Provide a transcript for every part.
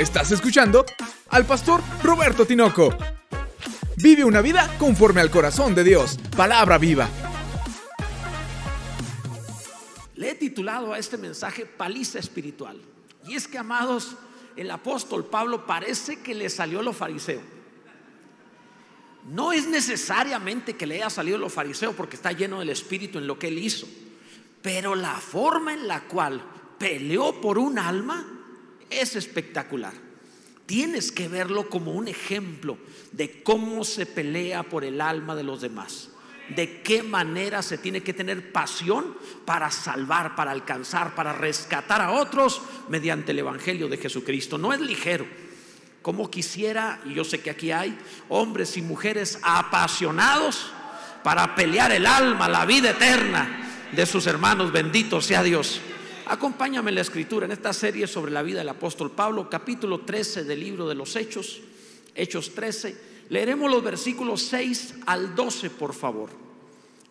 Estás escuchando al pastor Roberto Tinoco. Vive una vida conforme al corazón de Dios. Palabra viva. Le he titulado a este mensaje Paliza Espiritual. Y es que, amados, el apóstol Pablo parece que le salió lo fariseo. No es necesariamente que le haya salido lo fariseo porque está lleno del Espíritu en lo que él hizo. Pero la forma en la cual peleó por un alma es espectacular. Tienes que verlo como un ejemplo de cómo se pelea por el alma de los demás. De qué manera se tiene que tener pasión para salvar, para alcanzar, para rescatar a otros mediante el Evangelio de Jesucristo. No es ligero. Como quisiera, y yo sé que aquí hay hombres y mujeres apasionados para pelear el alma, la vida eterna de sus hermanos. Bendito sea Dios. Acompáñame en la escritura en esta serie sobre la vida del apóstol Pablo, capítulo 13 del libro de los Hechos, Hechos 13. Leeremos los versículos 6 al 12, por favor.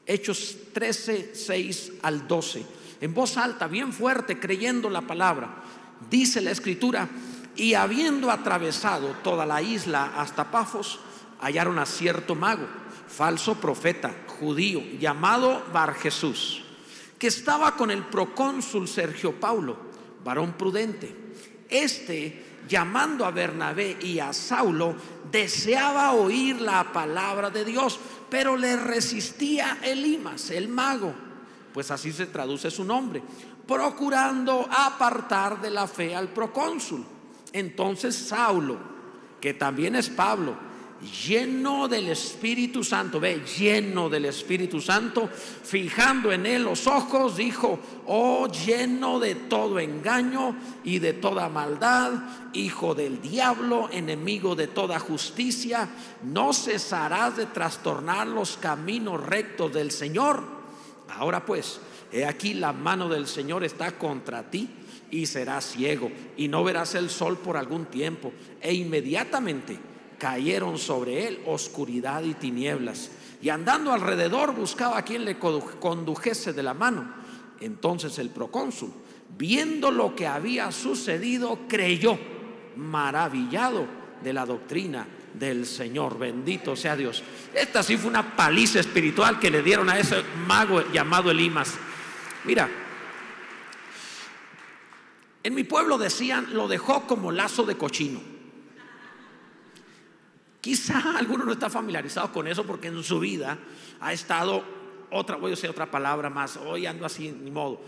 Hechos 13, 6 al 12. En voz alta, bien fuerte, creyendo la palabra. Dice la escritura, y habiendo atravesado toda la isla hasta Pafos, hallaron a cierto mago, falso profeta, judío, llamado Bar Jesús que estaba con el procónsul Sergio Paulo, varón prudente. Este, llamando a Bernabé y a Saulo, deseaba oír la palabra de Dios, pero le resistía Elimas, el mago, pues así se traduce su nombre, procurando apartar de la fe al procónsul. Entonces Saulo, que también es Pablo, lleno del Espíritu Santo, ve, lleno del Espíritu Santo, fijando en él los ojos, dijo, oh lleno de todo engaño y de toda maldad, hijo del diablo, enemigo de toda justicia, no cesarás de trastornar los caminos rectos del Señor. Ahora pues, he aquí la mano del Señor está contra ti y serás ciego y no verás el sol por algún tiempo e inmediatamente cayeron sobre él oscuridad y tinieblas. Y andando alrededor buscaba a quien le condujese de la mano. Entonces el procónsul, viendo lo que había sucedido, creyó, maravillado de la doctrina del Señor. Bendito sea Dios. Esta sí fue una paliza espiritual que le dieron a ese mago llamado Elimas. Mira, en mi pueblo decían, lo dejó como lazo de cochino. Quizá alguno no está familiarizado con eso porque en su vida ha estado, otra, voy a decir otra palabra más, hoy ando así, ni modo.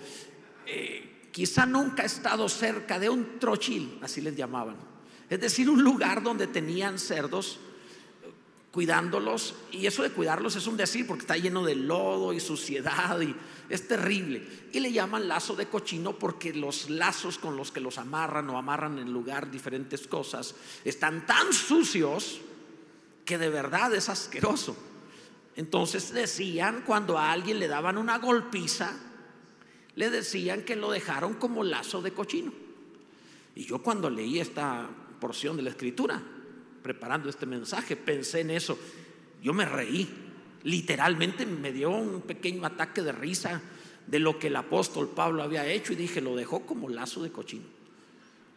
Eh, quizá nunca ha estado cerca de un trochil, así les llamaban. Es decir, un lugar donde tenían cerdos cuidándolos y eso de cuidarlos es un decir porque está lleno de lodo y suciedad y es terrible. Y le llaman lazo de cochino porque los lazos con los que los amarran o amarran en lugar diferentes cosas están tan sucios que de verdad es asqueroso. Entonces decían, cuando a alguien le daban una golpiza, le decían que lo dejaron como lazo de cochino. Y yo cuando leí esta porción de la escritura, preparando este mensaje, pensé en eso. Yo me reí, literalmente me dio un pequeño ataque de risa de lo que el apóstol Pablo había hecho y dije, lo dejó como lazo de cochino.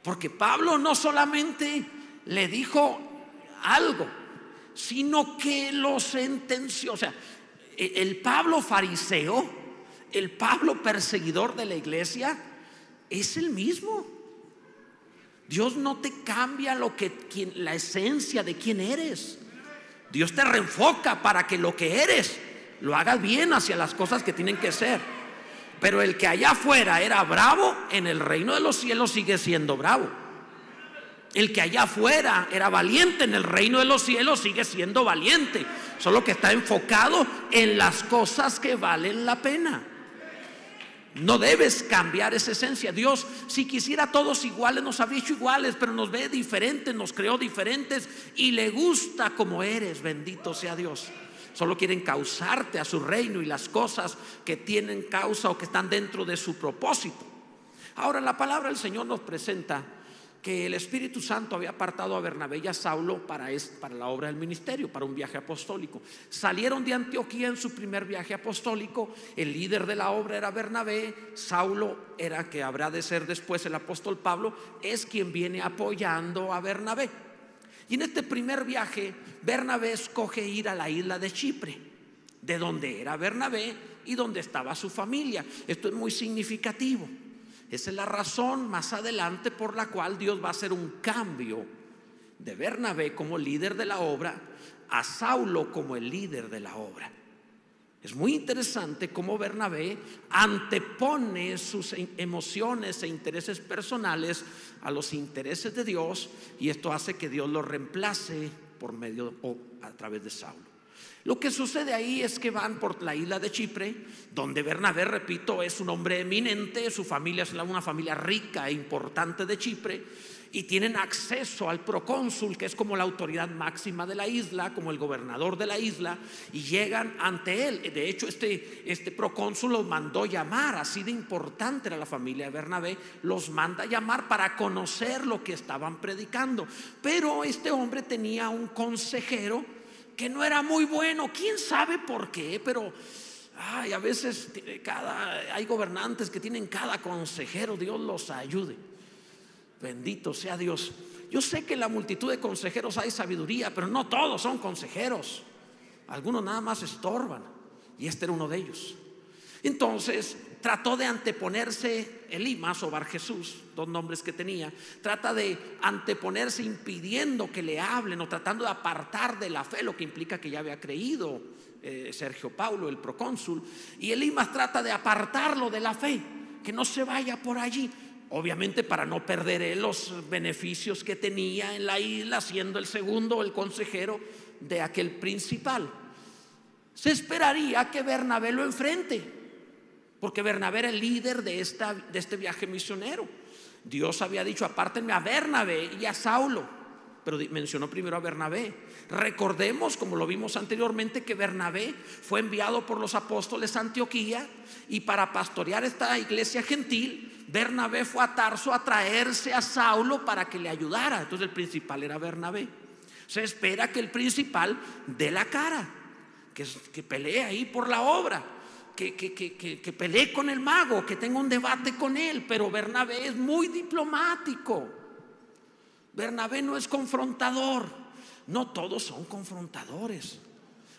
Porque Pablo no solamente le dijo algo, sino que lo sentenció. O sea, e, el Pablo fariseo, el Pablo perseguidor de la iglesia, es el mismo. Dios no te cambia lo que la esencia de quién eres. Dios te reenfoca para que lo que eres lo hagas bien hacia las cosas que tienen que ser. Pero el que allá afuera era bravo, en el reino de los cielos sigue siendo bravo. El que allá afuera era valiente en el reino de los cielos sigue siendo valiente, solo que está enfocado en las cosas que valen la pena. No debes cambiar esa esencia. Dios, si quisiera todos iguales, nos habría hecho iguales, pero nos ve diferentes, nos creó diferentes y le gusta como eres. Bendito sea Dios. Solo quieren causarte a su reino y las cosas que tienen causa o que están dentro de su propósito. Ahora la palabra del Señor nos presenta que el Espíritu Santo había apartado a Bernabé y a Saulo para, para la obra del ministerio, para un viaje apostólico. Salieron de Antioquía en su primer viaje apostólico. El líder de la obra era Bernabé. Saulo era que habrá de ser después el apóstol Pablo, es quien viene apoyando a Bernabé. Y en este primer viaje, Bernabé escoge ir a la isla de Chipre, de donde era Bernabé y donde estaba su familia. Esto es muy significativo. Esa es la razón más adelante por la cual Dios va a hacer un cambio de Bernabé como líder de la obra a Saulo como el líder de la obra. Es muy interesante cómo Bernabé antepone sus emociones e intereses personales a los intereses de Dios y esto hace que Dios lo reemplace por medio o a través de Saulo. Lo que sucede ahí es que van por la isla de Chipre, donde Bernabé, repito, es un hombre eminente, su familia es una familia rica e importante de Chipre, y tienen acceso al procónsul, que es como la autoridad máxima de la isla, como el gobernador de la isla, y llegan ante él. De hecho, este, este procónsul los mandó llamar, así de importante era la familia de Bernabé, los manda llamar para conocer lo que estaban predicando. Pero este hombre tenía un consejero, que no era muy bueno, quién sabe por qué, pero ay, a veces cada, hay gobernantes que tienen cada consejero, Dios los ayude. Bendito sea Dios. Yo sé que en la multitud de consejeros hay sabiduría, pero no todos son consejeros. Algunos nada más estorban. Y este era uno de ellos. Entonces trató de anteponerse Elimas o Bar Jesús, dos nombres que tenía, trata de anteponerse impidiendo que le hablen o tratando de apartar de la fe, lo que implica que ya había creído eh, Sergio Paulo, el procónsul, y Elimas trata de apartarlo de la fe, que no se vaya por allí, obviamente para no perder los beneficios que tenía en la isla, siendo el segundo, el consejero de aquel principal. Se esperaría que Bernabé lo enfrente porque Bernabé era el líder de, esta, de este viaje misionero. Dios había dicho, apártenme a Bernabé y a Saulo, pero mencionó primero a Bernabé. Recordemos, como lo vimos anteriormente, que Bernabé fue enviado por los apóstoles a Antioquía y para pastorear esta iglesia gentil, Bernabé fue a Tarso a traerse a Saulo para que le ayudara. Entonces el principal era Bernabé. Se espera que el principal dé la cara, que, que pelee ahí por la obra que, que, que, pelee con el mago, que tenga un debate con él, pero Bernabé es muy diplomático. Bernabé no es confrontador. No todos son confrontadores.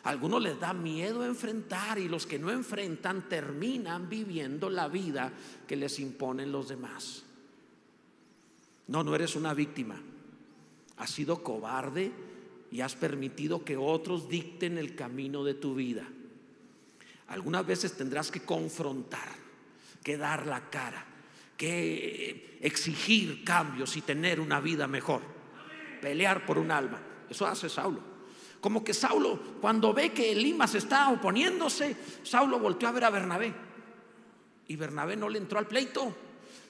algunos les da miedo enfrentar y los que no enfrentan terminan viviendo la vida que les imponen los demás. No, no eres una víctima. Has sido cobarde y has permitido que otros dicten el camino de tu vida. Algunas veces tendrás que confrontar, que dar la cara, que exigir cambios y tener una vida mejor. Pelear por un alma. Eso hace Saulo. Como que Saulo, cuando ve que Elimas está oponiéndose, Saulo volteó a ver a Bernabé. Y Bernabé no le entró al pleito.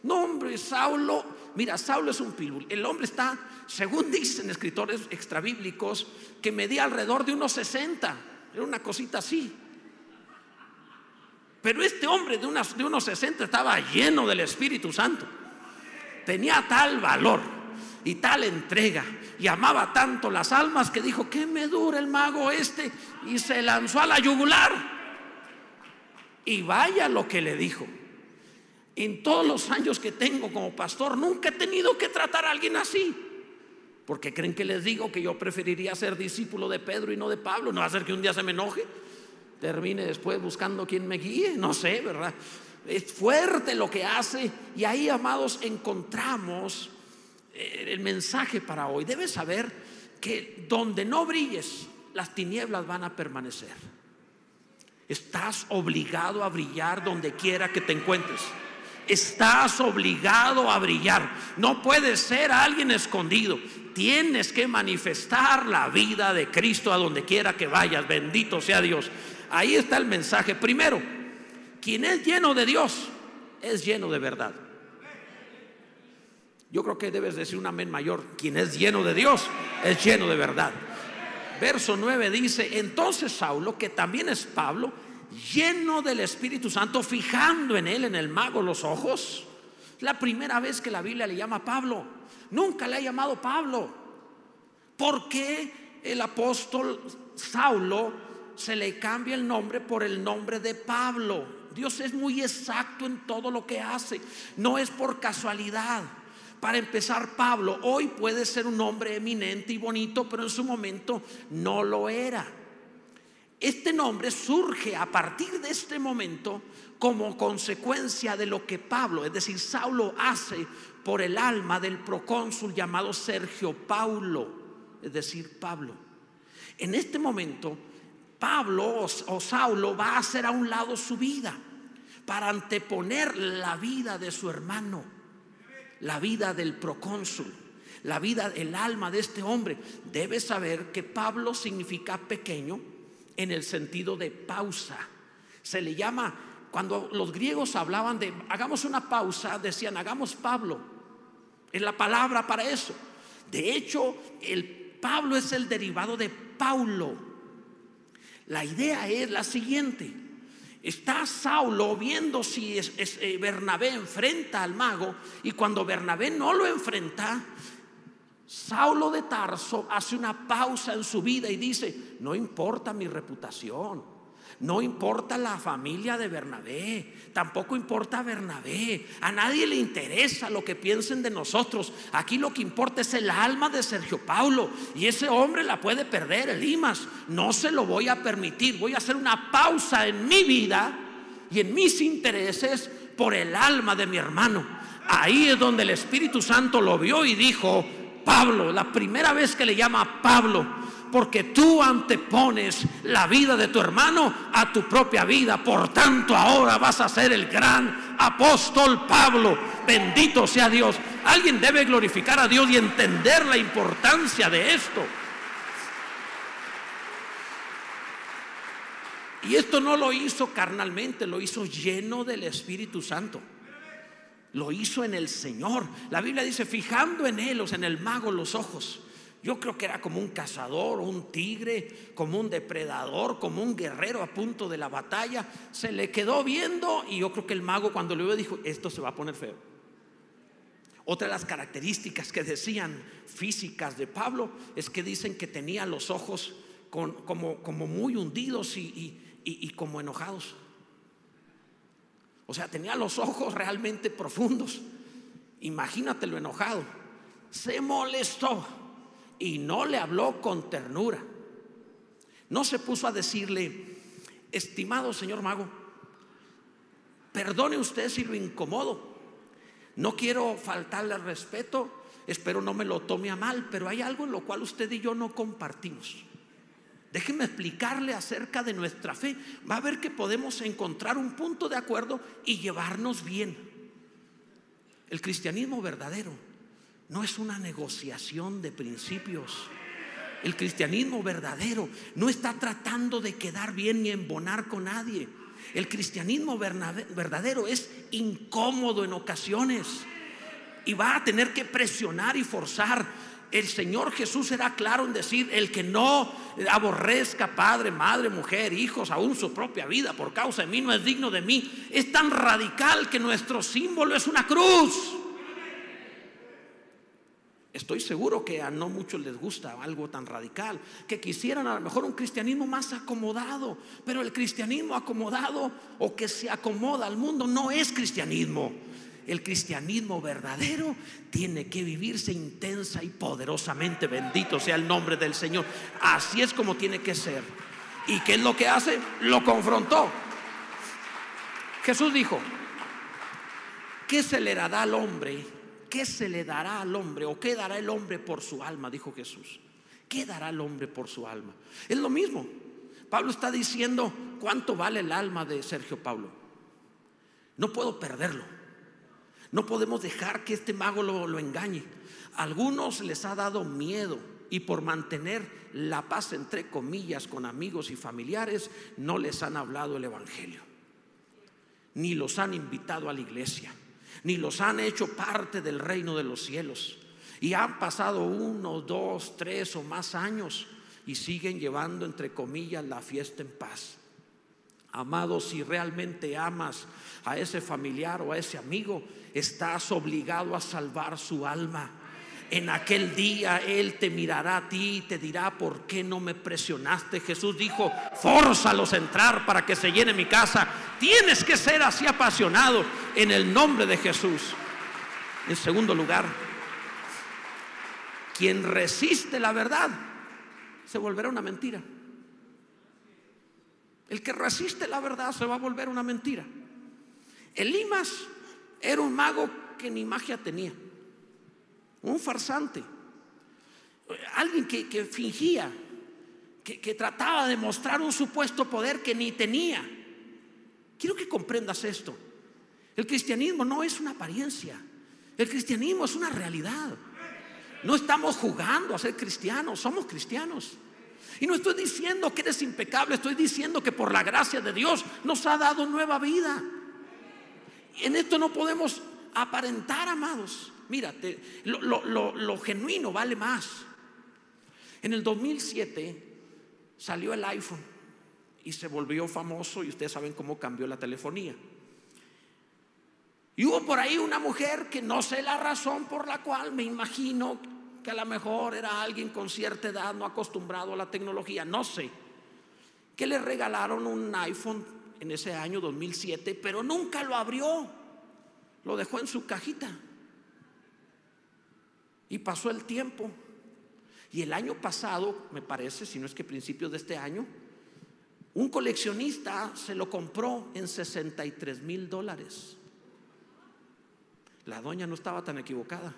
No, hombre, Saulo, mira, Saulo es un pilul. El hombre está, según dicen escritores extrabíblicos, que medía alrededor de unos 60. Era una cosita así. Pero este hombre de, unas, de unos 60 estaba lleno del Espíritu Santo. Tenía tal valor y tal entrega y amaba tanto las almas que dijo, ¿qué me dura el mago este? Y se lanzó a la yugular. Y vaya lo que le dijo. En todos los años que tengo como pastor, nunca he tenido que tratar a alguien así. Porque creen que les digo que yo preferiría ser discípulo de Pedro y no de Pablo. No va a ser que un día se me enoje termine después buscando quien me guíe, no sé, ¿verdad? Es fuerte lo que hace y ahí, amados, encontramos eh, el mensaje para hoy. Debes saber que donde no brilles, las tinieblas van a permanecer. Estás obligado a brillar donde quiera que te encuentres. Estás obligado a brillar. No puedes ser alguien escondido. Tienes que manifestar la vida de Cristo a donde quiera que vayas. Bendito sea Dios. Ahí está el mensaje. Primero, quien es lleno de Dios es lleno de verdad. Yo creo que debes decir un amén mayor. Quien es lleno de Dios es lleno de verdad. Verso 9 dice, entonces Saulo, que también es Pablo, lleno del Espíritu Santo, fijando en él, en el mago, los ojos, La primera vez que la Biblia le llama Pablo. Nunca le ha llamado Pablo. ¿Por qué el apóstol Saulo se le cambia el nombre por el nombre de Pablo? Dios es muy exacto en todo lo que hace. No es por casualidad. Para empezar, Pablo hoy puede ser un hombre eminente y bonito, pero en su momento no lo era. Este nombre surge a partir de este momento como consecuencia de lo que Pablo, es decir, Saulo hace por el alma del procónsul llamado Sergio Paulo, es decir, Pablo. En este momento, Pablo o, Saulo va a hacer a un lado su vida para anteponer la vida de su hermano, la vida del procónsul, la vida, el alma de este hombre. Debe saber que Pablo significa pequeño en el sentido de pausa. Se le llama, cuando los griegos hablaban de hagamos una pausa, decían hagamos Pablo. Es la palabra para eso. De hecho, el Pablo es el derivado de Paulo. La idea es la siguiente. Está Saulo viendo si es, eh, Bernabé enfrenta al mago y cuando Bernabé no lo enfrenta, Saulo de Tarso hace una pausa en su vida y dice, no importa mi reputación, no importa la familia de Bernabé, tampoco importa Bernabé, a nadie le interesa lo que piensen de nosotros, aquí lo que importa es el alma de Sergio Paulo y ese hombre la puede perder, el Imas, no se lo voy a permitir, voy a hacer una pausa en mi vida y en mis intereses por el alma de mi hermano. Ahí es donde el Espíritu Santo lo vio y dijo, Pablo, la primera vez que le llama Pablo, porque tú antepones la vida de tu hermano a tu propia vida. Por tanto, ahora vas a ser el gran apóstol Pablo. Bendito sea Dios. Alguien debe glorificar a Dios y entender la importancia de esto. Y esto no lo hizo carnalmente, lo hizo lleno del Espíritu Santo. Lo hizo en el Señor. La Biblia dice, fijando en él, en el mago los ojos. Yo creo que era como un cazador, un tigre, como un depredador, como un guerrero a punto de la batalla. Se le quedó viendo y yo creo que el mago cuando lo vio dijo, esto se va a poner feo. Otra de las características que decían físicas de Pablo es que dicen que tenía los ojos como, muy hundidos y como enojados. O sea, tenía los ojos realmente profundos. Imagínate lo enojado. Se molestó y no le habló con ternura. No se puso a decirle, estimado señor mago, perdone usted si lo incomodo. No quiero faltarle al respeto, espero no me lo tome a mal, pero hay algo en lo cual usted y yo no compartimos. Déjeme explicarle acerca de nuestra fe. Va a ver que podemos encontrar un punto de acuerdo y llevarnos bien. El cristianismo verdadero no es una negociación de principios. El cristianismo verdadero no está tratando de quedar bien ni embonar con nadie. El cristianismo verdadero es incómodo en ocasiones y va a tener que presionar y forzar el Señor Jesús era claro en decir, el que no aborrezca padre, madre, mujer, hijos, aún su propia vida por causa de mí no es digno de mí. Es tan radical que nuestro símbolo es una cruz. Estoy seguro que a no muchos les gusta algo tan radical, que quisieran a lo mejor un cristianismo más acomodado, pero el cristianismo acomodado o que se acomoda al mundo no es cristianismo. El cristianismo verdadero tiene que vivirse intensa y poderosamente. Bendito sea el nombre del Señor. Así es como tiene que ser. ¿Y qué es lo que hace? Lo confrontó. Jesús dijo, ¿qué se le dará al hombre? ¿Qué se le dará al hombre? ¿O qué dará el hombre por su alma? Dijo Jesús. ¿Qué dará el hombre por su alma? Es lo mismo. Pablo está diciendo cuánto vale el alma de Sergio Pablo. No puedo perderlo. No podemos dejar que este mago lo, engañe. A algunos les ha dado miedo y por mantener la paz entre comillas con amigos y familiares no les han hablado el Evangelio. Ni los han invitado a la iglesia. Ni los han hecho parte del reino de los cielos. Y han pasado uno, dos, tres o más años y siguen llevando entre comillas la fiesta en paz. Amado, si realmente amas a ese familiar o a ese amigo, estás obligado a salvar su alma. En aquel día Él te mirará a ti y te dirá, ¿por qué no me presionaste? Jesús dijo, fórzalos a entrar para que se llene mi casa. Tienes que ser así apasionado en el nombre de Jesús. En segundo lugar, quien resiste la verdad se volverá una mentira. El que resiste la verdad se va a volver una mentira. Elimas era un mago que ni magia tenía, un farsante, alguien que, fingía, que, que trataba de mostrar un supuesto poder que ni tenía. Quiero que comprendas esto. El cristianismo no es una apariencia, el cristianismo es una realidad. No estamos jugando a ser cristianos, somos cristianos. Y no estoy diciendo que eres impecable, estoy diciendo que por la gracia de Dios nos ha dado nueva vida. En esto no podemos aparentar, amados. Mírate, lo, genuino vale más. En el 2007 salió el iPhone y se volvió famoso y ustedes saben cómo cambió la telefonía. Y hubo por ahí una mujer que no sé la razón por la cual me imagino que a lo mejor era alguien con cierta edad, no acostumbrado a la tecnología, no sé, que le regalaron un iPhone en ese año 2007, pero nunca lo abrió, lo dejó en su cajita. Y pasó el tiempo. Y el año pasado, me parece, si no es que principios de este año, un coleccionista se lo compró en 63 mil dólares. La doña no estaba tan equivocada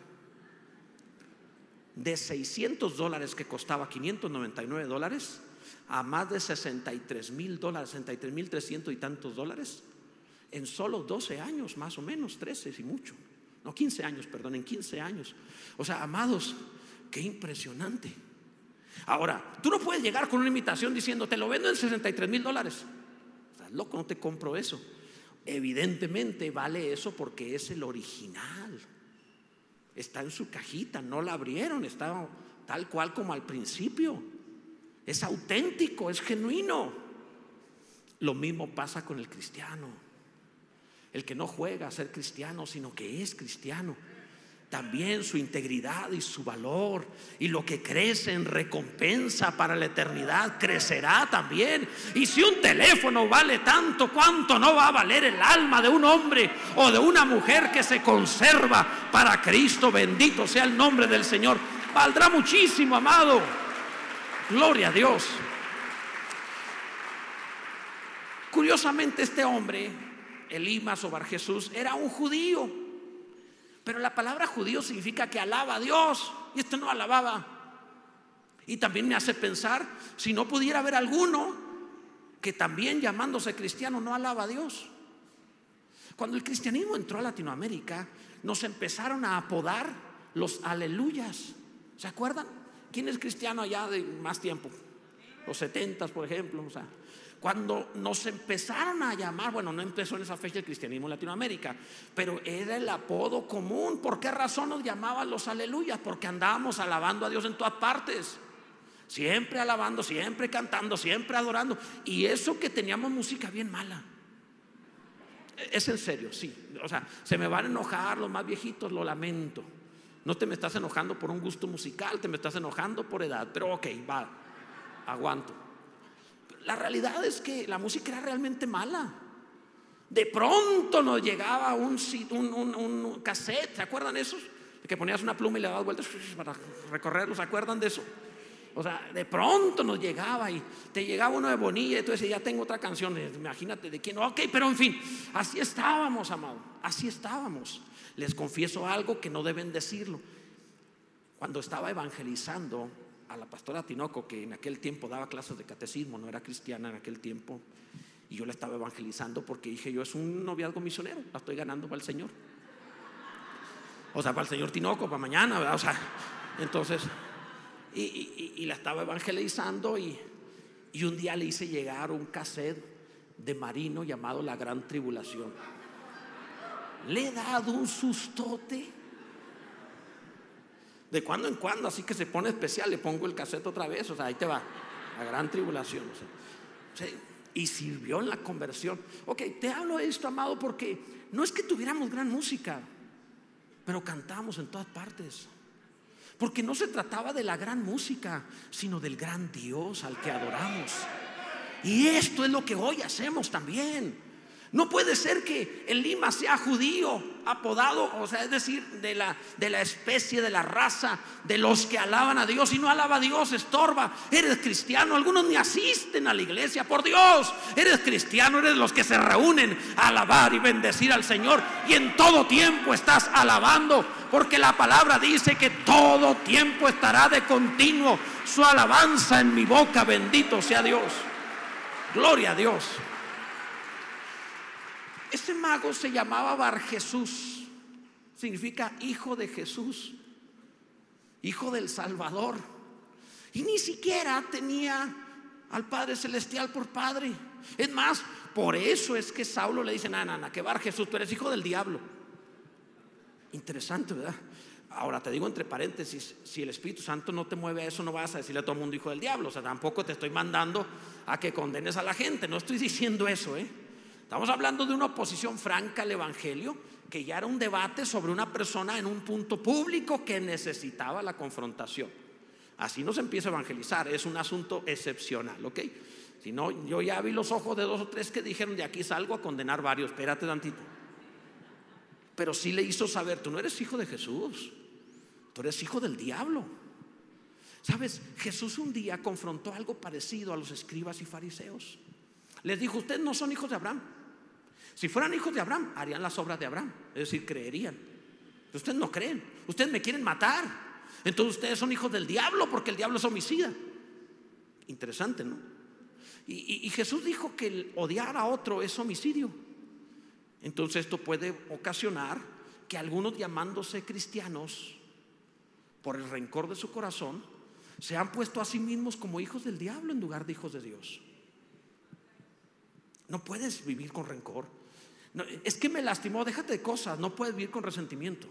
de 600 dólares que costaba 599 dólares a más de 63 mil dólares, 63 mil 300 y tantos dólares en solo 12 años, más o menos, 13 y mucho. No, 15 años, perdón, en 15 años. O sea, amados, qué impresionante. Ahora, tú no puedes llegar con una invitación diciendo, te lo vendo en 63 mil dólares. Estás loco, no te compro eso. Evidentemente vale eso porque es el original está en su cajita, no la abrieron, está tal cual como al principio. Es auténtico, es genuino. Lo mismo pasa con el cristiano. El que no juega a ser cristiano, sino que es cristiano también su integridad y su valor y lo que crece en recompensa para la eternidad crecerá también. Y si un teléfono vale tanto, ¿cuánto no va a valer el alma de un hombre o de una mujer que se conserva para Cristo? Bendito sea el nombre del Señor. Valdrá muchísimo, amado. Gloria a Dios. Curiosamente este hombre, Elimas o Bar Jesús, era un judío pero la palabra judío significa que alaba a Dios. Y este no alababa. Y también me hace pensar, si no pudiera haber alguno que también llamándose cristiano no alaba a Dios. Cuando el cristianismo entró a Latinoamérica, nos empezaron a apodar los aleluyas. ¿Se acuerdan? ¿Quién es cristiano allá de más tiempo? Los setentas, por ejemplo. O sea, cuando nos empezaron a llamar, bueno, no empezó en esa fecha el cristianismo en Latinoamérica, pero era el apodo común. ¿Por qué razón nos llamaban los aleluyas? Porque andábamos alabando a Dios en todas partes. Siempre alabando, siempre cantando, siempre adorando. Y eso que teníamos música bien mala. Es en serio, sí. O sea, se me van a enojar los más viejitos, lo lamento. No te me estás enojando por un gusto musical, te me estás enojando por edad. Pero ok, va, aguanto. La realidad es que la música era realmente mala. De pronto nos llegaba un, cassette, ¿se acuerdan esos? Que ponías una pluma y le dabas vueltas para recorrerlo, ¿se acuerdan de eso? O sea, de pronto nos llegaba y te llegaba uno de Bonilla y tú decías, ya tengo otra canción, imagínate de quién, ok, pero en fin, así estábamos, amado, así estábamos. Les confieso algo que no deben decirlo. Cuando estaba evangelizando, a la pastora Tinoco, que en aquel tiempo daba clases de catecismo, no era cristiana en aquel tiempo, y yo la estaba evangelizando porque dije yo, es un noviazgo misionero, la estoy ganando para el Señor. O sea, para el Señor Tinoco, para mañana, ¿verdad? O sea, entonces, y, la estaba evangelizando y, y un día le hice llegar un cassette de Marino llamado La Gran Tribulación. Le he dado un sustote de cuando en cuando, así que se pone especial, le pongo el cassette otra vez, o sea, ahí te va, la gran tribulación. y sirvió en la conversión. Ok, te hablo de esto, amado, porque no es que tuviéramos gran música, pero cantamos en todas partes. Porque no se trataba de la gran música, sino del gran Dios al que adoramos. Y esto es lo que hoy hacemos también. No puede ser que el Lima sea judío, apodado, o sea, es decir, de la, de la especie, de la raza, de los que alaban a Dios y no alaba a Dios, estorba. Eres cristiano, algunos ni asisten a la iglesia, por Dios, eres cristiano, eres los que se reúnen a alabar y bendecir al Señor y en todo tiempo estás alabando, porque la palabra dice que todo tiempo estará de continuo su alabanza en mi boca, bendito sea Dios. Gloria a Dios. Ese mago se llamaba Bar Jesús, significa hijo de Jesús, hijo del Salvador. Y ni siquiera tenía al Padre Celestial por Padre. Es más, por eso es que Saulo le dice, nana, nana, que Bar Jesús, tú eres hijo del diablo. Interesante, ¿verdad? Ahora te digo entre paréntesis, si el Espíritu Santo no te mueve a eso, no vas a decirle a todo el mundo hijo del diablo. O sea, tampoco te estoy mandando a que condenes a la gente. No estoy diciendo eso, ¿eh? Estamos hablando de una oposición franca al Evangelio, que ya era un debate sobre una persona en un punto público que necesitaba la confrontación. Así no se empieza a evangelizar, es un asunto excepcional, ¿ok? Si no, yo ya vi los ojos de dos o tres que dijeron, de aquí salgo a condenar varios, espérate tantito. Pero sí le hizo saber, tú no eres hijo de Jesús, tú eres hijo del diablo. Sabes, Jesús un día confrontó algo parecido a los escribas y fariseos. Les dijo, ustedes no son hijos de Abraham. Si fueran hijos de Abraham, harían las obras de Abraham, es decir, creerían. Ustedes no creen, ustedes me quieren matar. Entonces ustedes son hijos del diablo porque el diablo es homicida. Interesante, ¿no? Y, Jesús dijo que el odiar a otro es homicidio. Entonces esto puede ocasionar que algunos llamándose cristianos, por el rencor de su corazón, se han puesto a sí mismos como hijos del diablo en lugar de hijos de Dios. No puedes vivir con rencor. Es que me lastimó, déjate de cosas, no puedes vivir con resentimiento.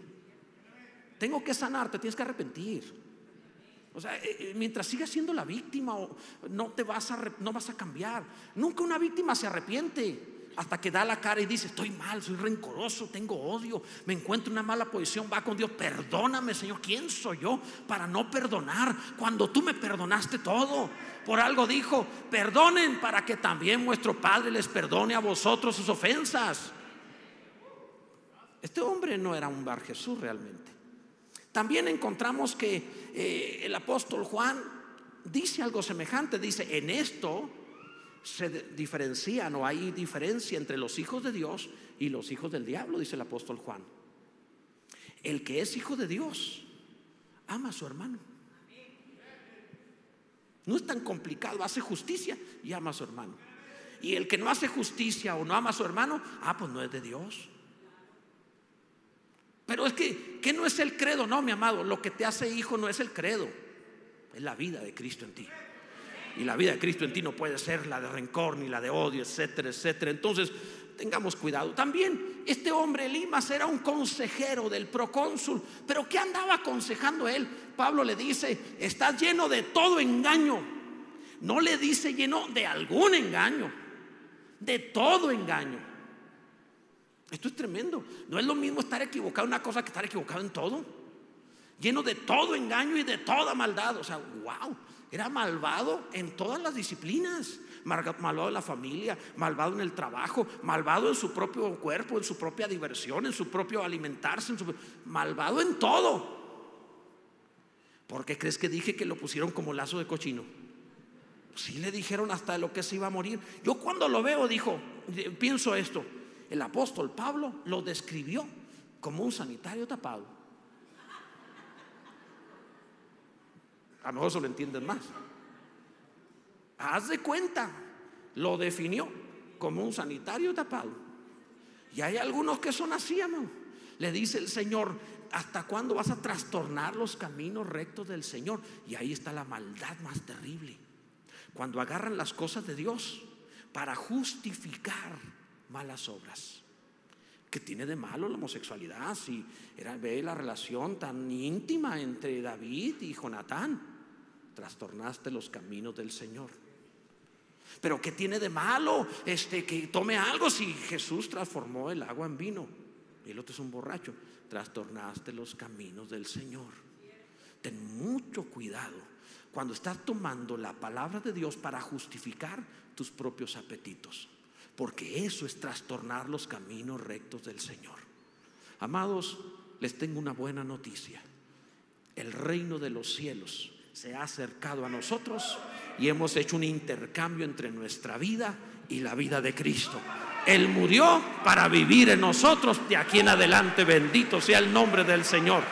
Tengo que sanarte, tienes que arrepentir. O sea, eh, eh, mientras sigas siendo la víctima, no te vas a, no vas a cambiar. Nunca una víctima se arrepiente hasta que da la cara y dice, estoy mal, soy rencoroso, tengo odio, me encuentro en una mala posición, va con Dios, perdóname Señor, ¿quién soy yo para no perdonar cuando tú me perdonaste todo? Por algo dijo, perdonen para que también vuestro Padre les perdone a vosotros sus ofensas. Este hombre no era un bar Jesús realmente. También encontramos que eh, el apóstol Juan dice algo semejante, dice, en esto se diferencian o hay diferencia entre los hijos de Dios y los hijos del diablo, dice el apóstol Juan. El que es hijo de Dios ama a su hermano. No es tan complicado, hace justicia y ama a su hermano. Y el que no hace justicia o no ama a su hermano, ah, pues no es de Dios. Que, ¿qué no es el credo? No, mi amado, lo que te hace hijo no es el credo, es la vida de Cristo en ti. Y la vida de Cristo en ti no puede ser la de rencor ni la de odio, etcétera, etcétera. Entonces, tengamos cuidado. También este hombre Limas era un consejero del procónsul, pero ¿qué andaba aconsejando él? Pablo le dice, estás lleno de todo engaño. No le dice lleno de algún engaño, de todo engaño. Esto es tremendo. No es lo mismo estar equivocado en una cosa que estar equivocado en todo. Lleno de todo engaño y de toda maldad. O sea, wow. Era malvado en todas las disciplinas. Malvado en la familia, malvado en el trabajo, malvado en su propio cuerpo, en su propia diversión, en su propio alimentarse, malvado en todo. ¿Por qué crees que dije que lo pusieron como lazo de cochino? Sí le dijeron hasta lo que se iba a morir. Yo cuando lo veo, dijo, pienso esto, el apóstol Pablo lo describió como un sanitario tapado. A lo mejor eso lo entienden más. Haz de cuenta, lo definió como un sanitario tapado. Y hay algunos que son así, amor. Le dice el Señor, ¿hasta cuándo vas a trastornar los caminos rectos del Señor? Y ahí está la maldad más terrible. Cuando agarran las cosas de Dios para justificar malas obras. ¿Qué tiene de malo la homosexualidad? Si era, ve la relación tan íntima entre David y Jonatán trastornaste los caminos del Señor. Pero ¿qué tiene de malo este, que tome algo si Jesús transformó el agua en vino? Y el otro es un borracho. Trastornaste los caminos del Señor. Ten mucho cuidado cuando estás tomando la palabra de Dios para justificar tus propios apetitos. Porque eso es trastornar los caminos rectos del Señor. Amados, les tengo una buena noticia. El reino de los cielos se ha acercado a nosotros y hemos hecho un intercambio entre nuestra vida y la vida de Cristo. Él murió para vivir en nosotros de aquí en adelante. Bendito sea el nombre del Señor.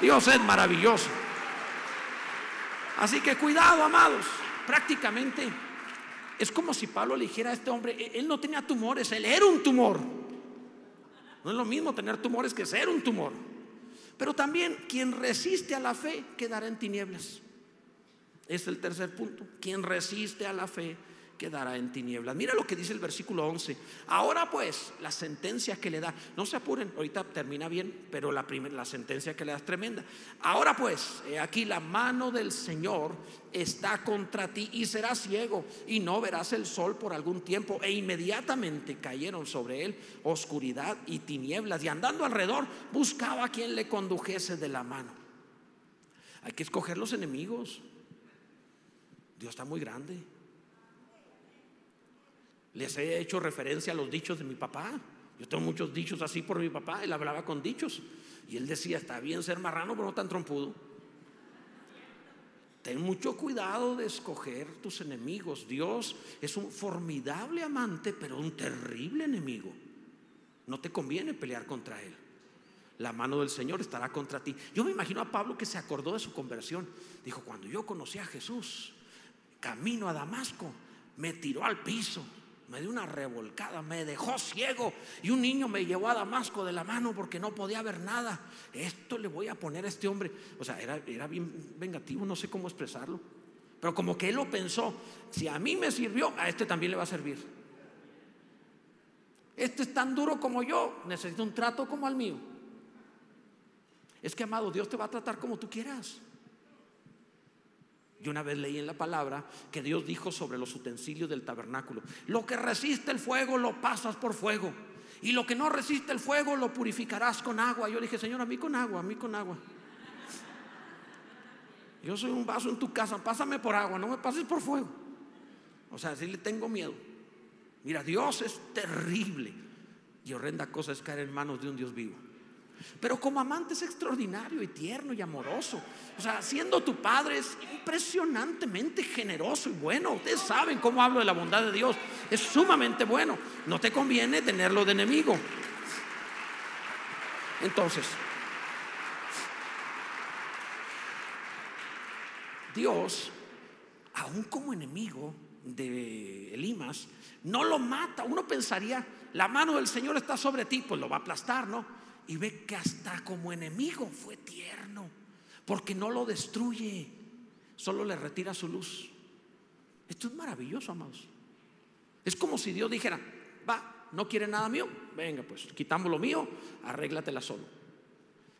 Dios es maravilloso. Así que cuidado, amados. Prácticamente es como si Pablo le dijera a este hombre, e-, él no tenía tumores, él era un tumor. No es lo mismo tener tumores que ser un tumor. Pero también quien resiste a la fe quedará en tinieblas. Es el tercer punto. Quien resiste a la fe quedará en tinieblas. Mira lo que dice el versículo 11. Ahora pues, la sentencia que le da, no se apuren, ahorita termina bien, pero la, la sentencia que le da es tremenda. Ahora pues, aquí la mano del Señor está contra ti y serás ciego y no verás el sol por algún tiempo. E inmediatamente cayeron sobre él oscuridad y tinieblas y andando alrededor buscaba a quien le condujese de la mano. Hay que escoger los enemigos. Dios está muy grande. Les he hecho referencia a los dichos de mi papá. Yo tengo muchos dichos así por mi papá. Él hablaba con dichos. Y él decía, está bien ser marrano, pero no tan trompudo. Ten mucho cuidado de escoger tus enemigos. Dios es un formidable amante, pero un terrible enemigo. No te conviene pelear contra Él. La mano del Señor estará contra ti. Yo me imagino a Pablo que se acordó de su conversión. Dijo, cuando yo conocí a Jesús, camino a Damasco, me tiró al piso me dio una revolcada, me dejó ciego y un niño me llevó a Damasco de la mano porque no podía ver nada. Esto le voy a poner a este hombre. O sea, era, era bien vengativo, no sé cómo expresarlo. Pero como que él lo pensó, si a mí me sirvió, a este también le va a servir. Este es tan duro como yo, necesita un trato como al mío. Es que, amado, Dios te va a tratar como tú quieras. Yo una vez leí en la palabra que Dios dijo sobre los utensilios del tabernáculo, lo que resiste el fuego lo pasas por fuego y lo que no resiste el fuego lo purificarás con agua. Yo dije, Señor, a mí con agua, a mí con agua. Yo soy un vaso en tu casa, pásame por agua, no me pases por fuego. O sea, si le tengo miedo. Mira, Dios es terrible y horrenda cosa es caer en manos de un Dios vivo. Pero como amante es extraordinario y tierno y amoroso. O sea, siendo tu padre es impresionantemente generoso y bueno. Ustedes saben cómo hablo de la bondad de Dios. Es sumamente bueno. No te conviene tenerlo de enemigo. Entonces, Dios, aún como enemigo de Elimas, no lo mata. Uno pensaría, la mano del Señor está sobre ti, pues lo va a aplastar, ¿no? Y ve que hasta como enemigo fue tierno, porque no lo destruye, solo le retira su luz. Esto es maravilloso, amados. Es como si Dios dijera, va, no quiere nada mío, venga, pues quitamos lo mío, arréglatela solo.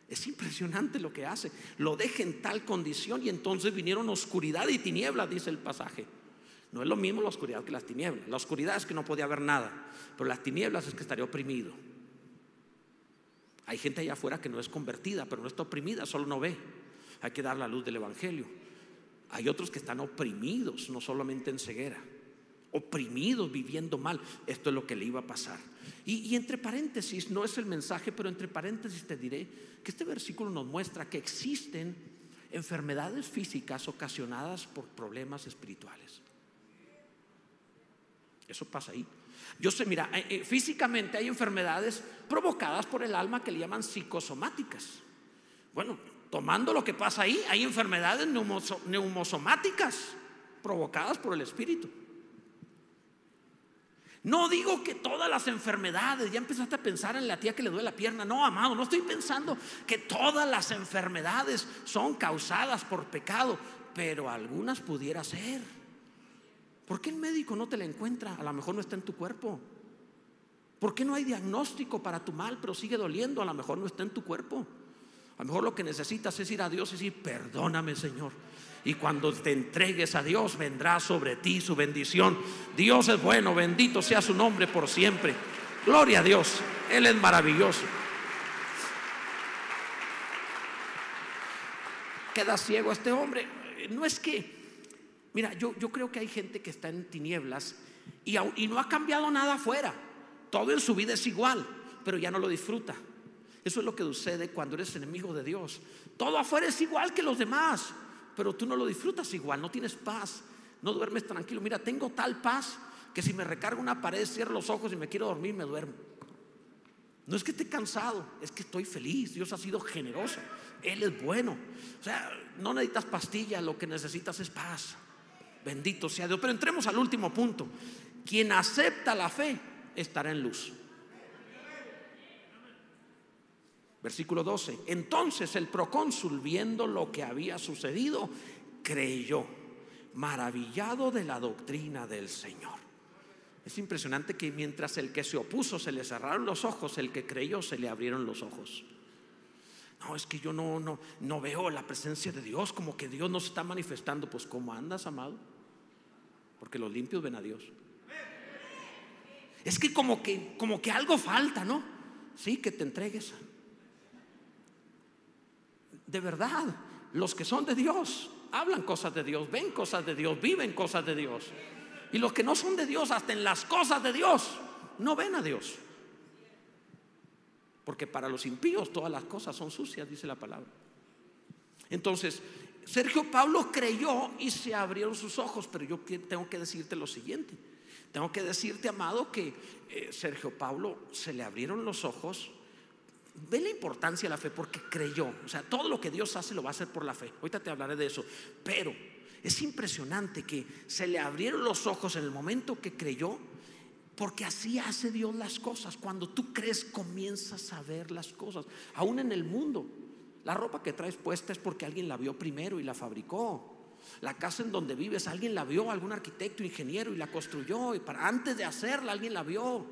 Es impresionante lo que hace. Lo deja en tal condición y entonces vinieron oscuridad y tinieblas, dice el pasaje. No es lo mismo la oscuridad que las tinieblas. La oscuridad es que no podía ver nada, pero las tinieblas es que estaría oprimido. Hay gente allá afuera que no es convertida, pero no está oprimida, solo no ve. Hay que dar la luz del Evangelio. Hay otros que están oprimidos, no solamente en ceguera, oprimidos, viviendo mal. Esto es lo que le iba a pasar. Y, entre paréntesis, no es el mensaje, pero entre paréntesis te diré que este versículo nos muestra que existen enfermedades físicas ocasionadas por problemas espirituales. Eso pasa ahí. Yo sé, mira, eh, eh, físicamente hay enfermedades provocadas por el alma que le llaman psicosomáticas. Bueno, tomando lo que pasa ahí, hay enfermedades neumosomáticas provocadas por el espíritu. No digo que todas las enfermedades, ya empezaste a pensar en la tía que le duele la pierna. No, amado, no estoy pensando que todas las enfermedades son causadas por pecado, pero algunas pudiera ser. ¿Por qué el médico no te la encuentra? A lo mejor no está en tu cuerpo. ¿Por qué no hay diagnóstico para tu mal, pero sigue doliendo? A lo mejor no está en tu cuerpo. A lo mejor lo que necesitas es ir a Dios y decir, perdóname Señor. Y cuando te entregues a Dios, vendrá sobre ti su bendición. Dios es bueno, bendito sea su nombre por siempre. Gloria a Dios, Él es maravilloso. Queda ciego este hombre. No es que, mira, yo, creo que hay gente que está en tinieblas y, y no ha cambiado nada afuera. Todo en su vida es igual, pero ya no lo disfruta. Eso es lo que sucede cuando eres enemigo de Dios. Todo afuera es igual que los demás pero tú no lo disfrutas igual, no tienes paz, no duermes tranquilo. Mira, tengo tal paz que si me recargo una pared, cierro los ojos y me quiero dormir, me duermo. No es que esté cansado, es que estoy feliz. Dios ha sido generoso. Él es bueno. O sea, no necesitas pastillas, lo que necesitas es paz. Bendito sea Dios. Pero entremos al último punto. Quien acepta la fe estará en luz. Versículo 12. Entonces el procónsul, viendo lo que había sucedido, creyó, maravillado de la doctrina del Señor. Es impresionante que mientras el que se opuso se le cerraron los ojos, el que creyó se le abrieron los ojos. No, es que yo no, no, no veo la presencia de Dios, como que Dios no se está manifestando. Pues, ¿cómo andas, amado? Porque los limpios ven a Dios. Es que como que, como que algo falta, ¿no? Sí, que te entregues de verdad, los que son de Dios hablan cosas de Dios, ven cosas de Dios, viven cosas de Dios. Y los que no son de Dios, hasta en las cosas de Dios, no ven a Dios. Porque para los impíos todas las cosas son sucias, dice la palabra. Entonces, Sergio Pablo creyó y se abrieron sus ojos, pero yo tengo que decirte lo siguiente. Tengo que decirte, amado, que eh, Sergio Pablo se le abrieron los ojos Ve la importancia de la fe porque creyó. O sea, todo lo que Dios hace lo va a hacer por la fe. Ahorita te hablaré de eso. Pero es impresionante que se le abrieron los ojos en el momento que creyó, porque así hace Dios las cosas. Cuando tú crees, comienzas a ver las cosas. Aún en el mundo, la ropa que traes puesta es porque alguien la vio primero y la fabricó. La casa en donde vives, alguien la vio, algún arquitecto, ingeniero y la construyó. Y para antes de hacerla, alguien la vio.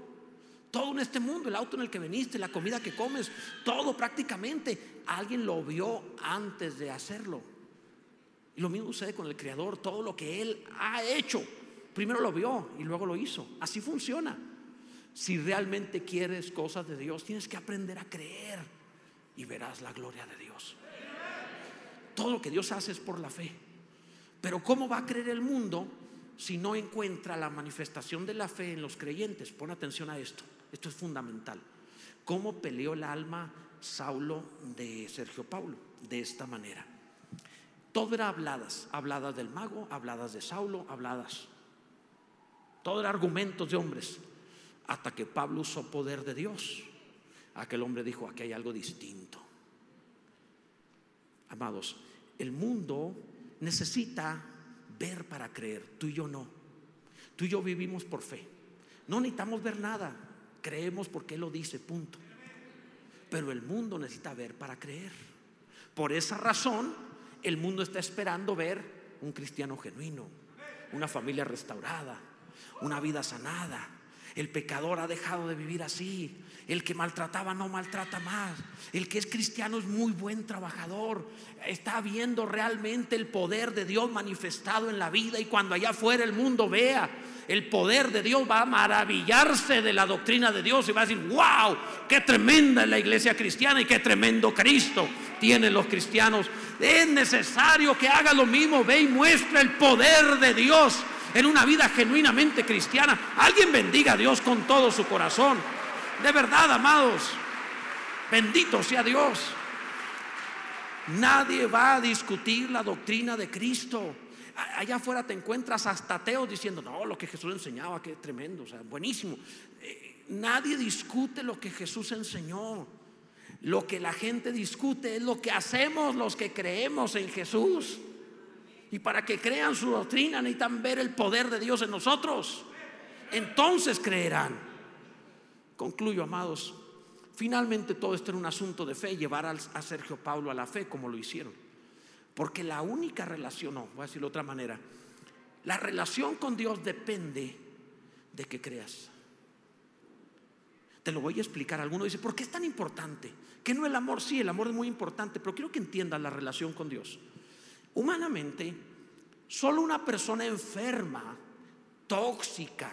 Todo en este mundo, el auto en el que veniste, la comida que comes, todo prácticamente, alguien lo vio antes de hacerlo. Y lo mismo sucede con el Creador, todo lo que Él ha hecho, primero lo vio y luego lo hizo. Así funciona. Si realmente quieres cosas de Dios, tienes que aprender a creer y verás la gloria de Dios. Todo lo que Dios hace es por la fe. Pero ¿cómo va a creer el mundo si no encuentra la manifestación de la fe en los creyentes? Pon atención a esto. Esto es fundamental. ¿Cómo peleó el alma Saulo de Sergio Paulo? De esta manera. Todo era habladas, habladas del mago, habladas de Saulo, habladas. Todo era argumentos de hombres. Hasta que Pablo usó poder de Dios. Aquel hombre dijo, aquí hay algo distinto. Amados, el mundo necesita ver para creer. Tú y yo no. Tú y yo vivimos por fe. No necesitamos ver nada. Creemos porque Él lo dice, punto. Pero el mundo necesita ver para creer. Por esa razón, el mundo está esperando ver un cristiano genuino, una familia restaurada, una vida sanada. El pecador ha dejado de vivir así. El que maltrataba no maltrata más. El que es cristiano es muy buen trabajador. Está viendo realmente el poder de Dios manifestado en la vida y cuando allá afuera el mundo vea el poder de Dios va a maravillarse de la doctrina de Dios y va a decir, wow, qué tremenda es la iglesia cristiana y qué tremendo Cristo tienen los cristianos. Es necesario que haga lo mismo, ve y muestra el poder de Dios en una vida genuinamente cristiana. Alguien bendiga a Dios con todo su corazón. De verdad, amados, bendito sea Dios. Nadie va a discutir la doctrina de Cristo allá afuera te encuentras hasta ateos diciendo, no, lo que Jesús enseñaba, que tremendo, o sea, buenísimo. Eh, nadie discute lo que Jesús enseñó. Lo que la gente discute es lo que hacemos los que creemos en Jesús. Y para que crean su doctrina necesitan ver el poder de Dios en nosotros. Entonces creerán. Concluyo, amados. Finalmente todo esto era un asunto de fe, llevar a Sergio Pablo a la fe como lo hicieron. Porque la única relación, no, voy a decirlo de otra manera, la relación con Dios depende de que creas. te lo voy a explicar. Alguno dice, ¿por qué es tan importante? ¿Que no el amor? Sí, el amor es muy importante, pero quiero que entiendas la relación con Dios. Humanamente, solo una persona enferma, tóxica,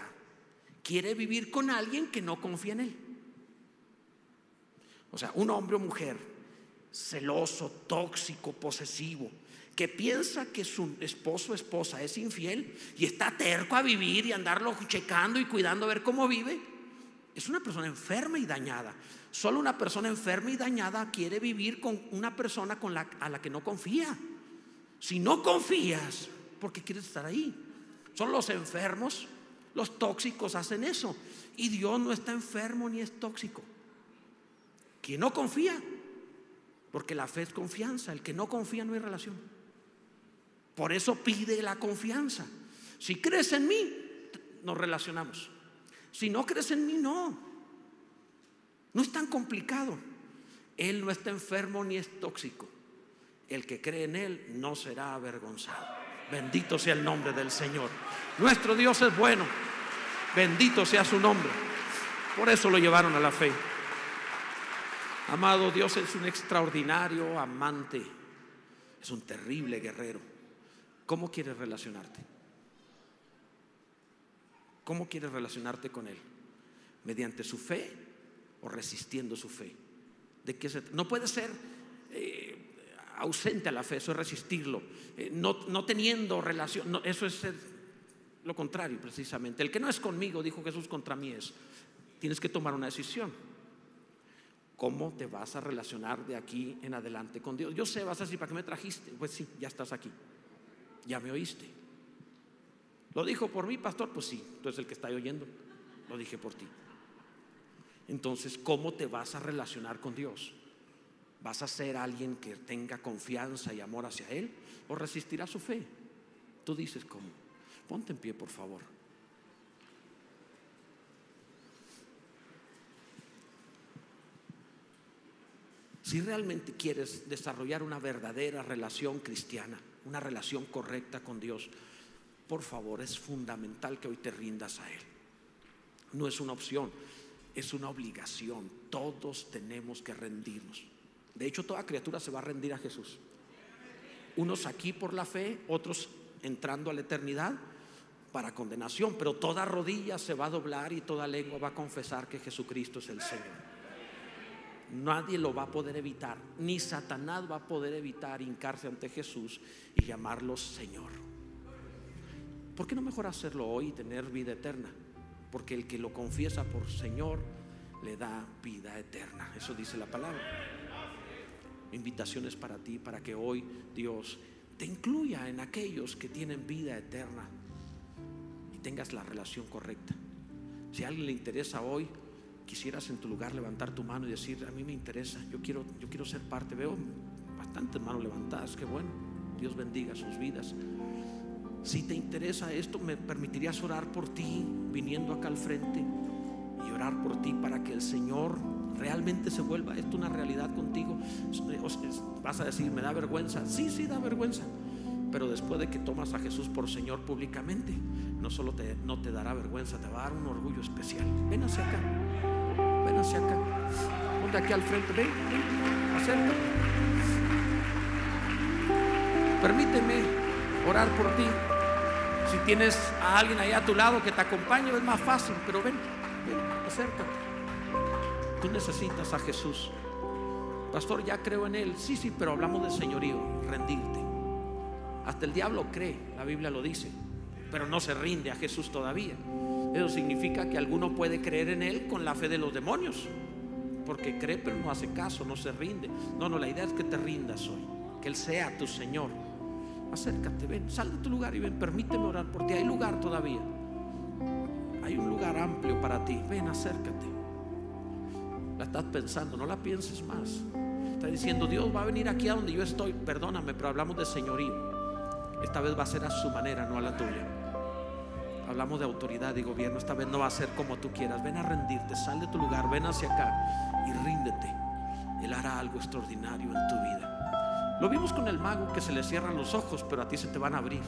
quiere vivir con alguien que no confía en él. O sea, un hombre o mujer celoso, tóxico, posesivo, que piensa que su esposo o esposa es infiel y está terco a vivir y andarlo checando y cuidando a ver cómo vive, es una persona enferma y dañada. Solo una persona enferma y dañada quiere vivir con una persona a la que no confía. Si no confías, ¿por qué quieres estar ahí? Son los enfermos, los tóxicos hacen eso. Y Dios no está enfermo ni es tóxico. Quien no confía, porque la fe es confianza, el que no confía no hay relación. Por eso pide la confianza. Si crees en mí, nos relacionamos. Si no crees en mí, no. No es tan complicado. Él no está enfermo ni es tóxico. El que cree en Él no será avergonzado. Bendito sea el nombre del Señor. Nuestro Dios es bueno. Bendito sea su nombre. Por eso lo llevaron a la fe. Amado, Dios es un extraordinario amante. Es un terrible guerrero. ¿Cómo quieres relacionarte? ¿Cómo quieres relacionarte con Él? ¿Mediante su fe o resistiendo su fe? ¿De qué se no puede ser eh, ausente a la fe, eso es resistirlo. Eh, no, no, teniendo relación, eso es lo contrario precisamente. El que no es conmigo, dijo Jesús, contra mí es. Tienes que tomar una decisión. ¿Cómo te vas a relacionar de aquí en adelante con Dios? Yo sé, vas a decir, ¿para qué me trajiste? Pues sí, ya estás aquí. Ya me oíste. ¿Lo dijo por mí, pastor? Pues sí, tú eres el que está oyendo. Lo dije por ti. Entonces, ¿cómo te vas a relacionar con Dios? ¿Vas a ser alguien que tenga confianza y amor hacia Él? ¿O resistirá su fe? Tú dices, ¿cómo? Ponte en pie, por favor. Si realmente quieres desarrollar una verdadera relación cristiana, una relación correcta con Dios, por favor, es fundamental que hoy te rindas a Él. No es una opción, es una obligación. Todos tenemos que rendirnos. De hecho, toda criatura se va a rendir a Jesús. Unos aquí por la fe, otros entrando a la eternidad para condenación, pero toda rodilla se va a doblar y toda lengua va a confesar que Jesucristo es el Señor. Nadie lo va a poder evitar, ni Satanás va a poder evitar hincarse ante Jesús y llamarlo Señor. ¿Por qué no mejor hacerlo hoy y tener vida eterna? Porque el que lo confiesa por Señor le da vida eterna. Eso dice la palabra. Invitaciones para ti, para que hoy Dios te incluya en aquellos que tienen vida eterna y tengas la relación correcta. Si a alguien le interesa hoy, quisieras en tu lugar levantar tu mano y decir, a mí me interesa, yo quiero, yo quiero ser parte. Veo bastantes manos levantadas, qué bueno. Dios bendiga sus vidas. Si te interesa esto, me permitirías orar por ti, viniendo acá al frente y orar por ti para que el Señor realmente se vuelva esto una realidad contigo. Vas a decir, me da vergüenza. Sí, sí, da vergüenza. Pero después de que tomas a Jesús por Señor públicamente, no solo te, no te dará vergüenza, te va a dar un orgullo especial. Ven hacia acá ven hacia acá. Ponte aquí al frente, ven, ven, acércate. Permíteme orar por ti. Si tienes a alguien ahí a tu lado que te acompañe, es más fácil, pero ven, ven, acércate. Tú necesitas a Jesús. Pastor, ya creo en Él. Sí, sí, pero hablamos de señorío, rendirte. Hasta el diablo cree, la Biblia lo dice, pero no se rinde a Jesús todavía. Eso significa que alguno puede creer en Él con la fe de los demonios. Porque cree pero no hace caso, no se rinde. No, no, la idea es que te rindas hoy. Que Él sea tu Señor. Acércate, ven, sal de tu lugar y ven, permíteme orar por ti. Hay lugar todavía. Hay un lugar amplio para ti. Ven, acércate. La estás pensando, no la pienses más. Está diciendo, Dios va a venir aquí a donde yo estoy. Perdóname, pero hablamos de señorío. Esta vez va a ser a su manera, no a la tuya. Hablamos de autoridad y gobierno. Esta vez no va a ser como tú quieras. Ven a rendirte, sal de tu lugar, ven hacia acá y ríndete. Él hará algo extraordinario en tu vida. Lo vimos con el mago que se le cierran los ojos, pero a ti se te van a abrir.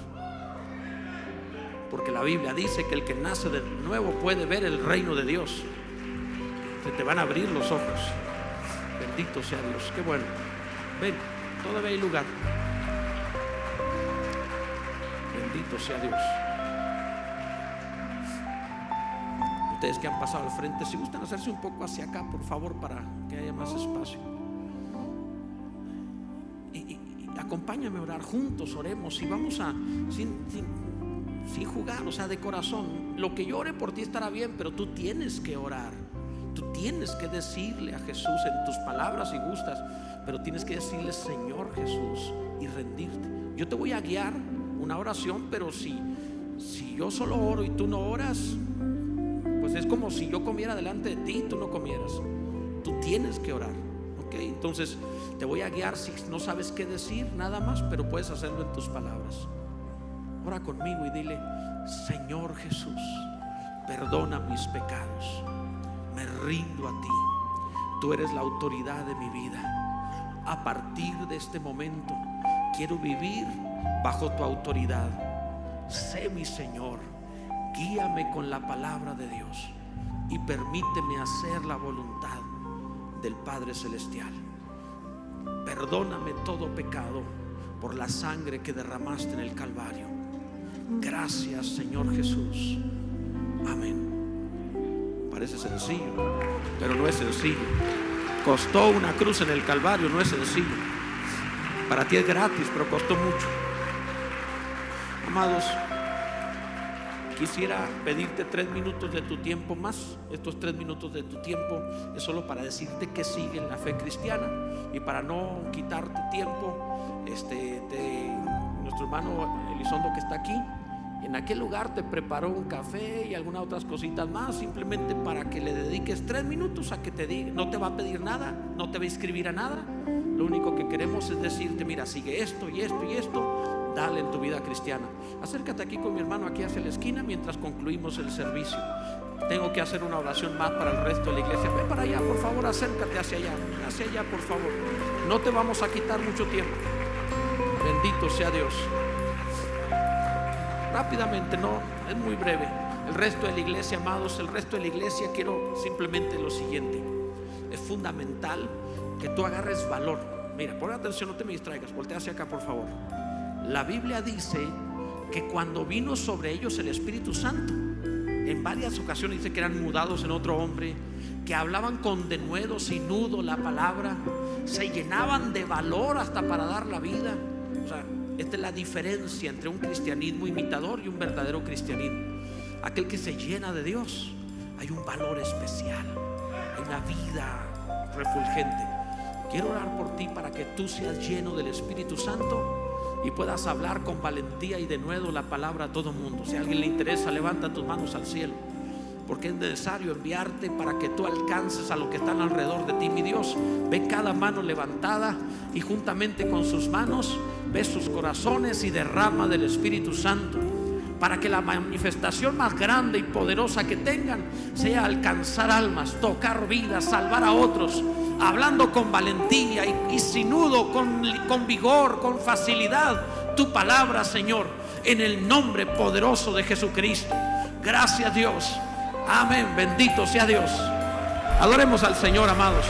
Porque la Biblia dice que el que nace de nuevo puede ver el reino de Dios. Se te van a abrir los ojos. Bendito sea Dios. Qué bueno. Ven, todavía hay lugar. Bendito sea Dios. Ustedes que han pasado al frente, si gustan hacerse un poco hacia acá, por favor, para que haya más espacio. Y, acompáñame a orar juntos, oremos y vamos a, sin, sin, sin jugar, o sea, de corazón. Lo que yo ore por ti estará bien, pero tú tienes que orar. Tú tienes que decirle a Jesús en tus palabras y gustas, pero tienes que decirle, Señor Jesús, y rendirte. Yo te voy a guiar una oración, pero si, si yo solo oro y tú no oras, pues es como si yo comiera delante de ti y tú no comieras. Tú tienes que orar. ¿ok? Entonces te voy a guiar si no sabes qué decir, nada más, pero puedes hacerlo en tus palabras. Ora conmigo y dile, Señor Jesús, perdona mis pecados. Me rindo a ti. Tú eres la autoridad de mi vida. A partir de este momento quiero vivir bajo tu autoridad. Sé mi Señor. Guíame con la palabra de Dios y permíteme hacer la voluntad del Padre Celestial. Perdóname todo pecado por la sangre que derramaste en el Calvario. Gracias Señor Jesús. Amén. Parece sencillo, pero no es sencillo. Costó una cruz en el Calvario, no es sencillo. Para ti es gratis, pero costó mucho. Amados, Quisiera pedirte tres minutos de tu tiempo más. Estos tres minutos de tu tiempo es solo para decirte que sigue en la fe cristiana y para no quitarte tiempo, este, nuestro hermano Elizondo que está aquí. En aquel lugar te preparó un café y algunas otras cositas más, simplemente para que le dediques tres minutos a que te diga. No te va a pedir nada, no te va a inscribir a nada. Lo único que queremos es decirte, mira, sigue esto y esto y esto dale en tu vida cristiana. Acércate aquí con mi hermano aquí hacia la esquina mientras concluimos el servicio. Tengo que hacer una oración más para el resto de la iglesia. Ven para allá, por favor, acércate hacia allá. Hacia allá, por favor. No te vamos a quitar mucho tiempo. Bendito sea Dios. Rápidamente, no, es muy breve. El resto de la iglesia, amados, el resto de la iglesia, quiero simplemente lo siguiente. Es fundamental que tú agarres valor. Mira, pon atención, no te me distraigas. Voltea hacia acá, por favor. La Biblia dice que cuando vino sobre ellos el Espíritu Santo, en varias ocasiones dice que eran mudados en otro hombre, que hablaban con denuedo, sin nudo la palabra, se llenaban de valor hasta para dar la vida. O sea, esta es la diferencia entre un cristianismo imitador y un verdadero cristianismo. Aquel que se llena de Dios, hay un valor especial, hay una vida refulgente. Quiero orar por ti para que tú seas lleno del Espíritu Santo y puedas hablar con valentía y de nuevo la palabra a todo mundo. Si a alguien le interesa, levanta tus manos al cielo. Porque es necesario enviarte para que tú alcances a lo que están alrededor de ti, mi Dios. Ve cada mano levantada y juntamente con sus manos ve sus corazones y derrama del Espíritu Santo. Para que la manifestación más grande y poderosa que tengan sea alcanzar almas, tocar vidas, salvar a otros, hablando con valentía y, y sin nudo, con, con vigor, con facilidad, tu palabra, Señor, en el nombre poderoso de Jesucristo. Gracias Dios. Amén. Bendito sea Dios. Adoremos al Señor, amados.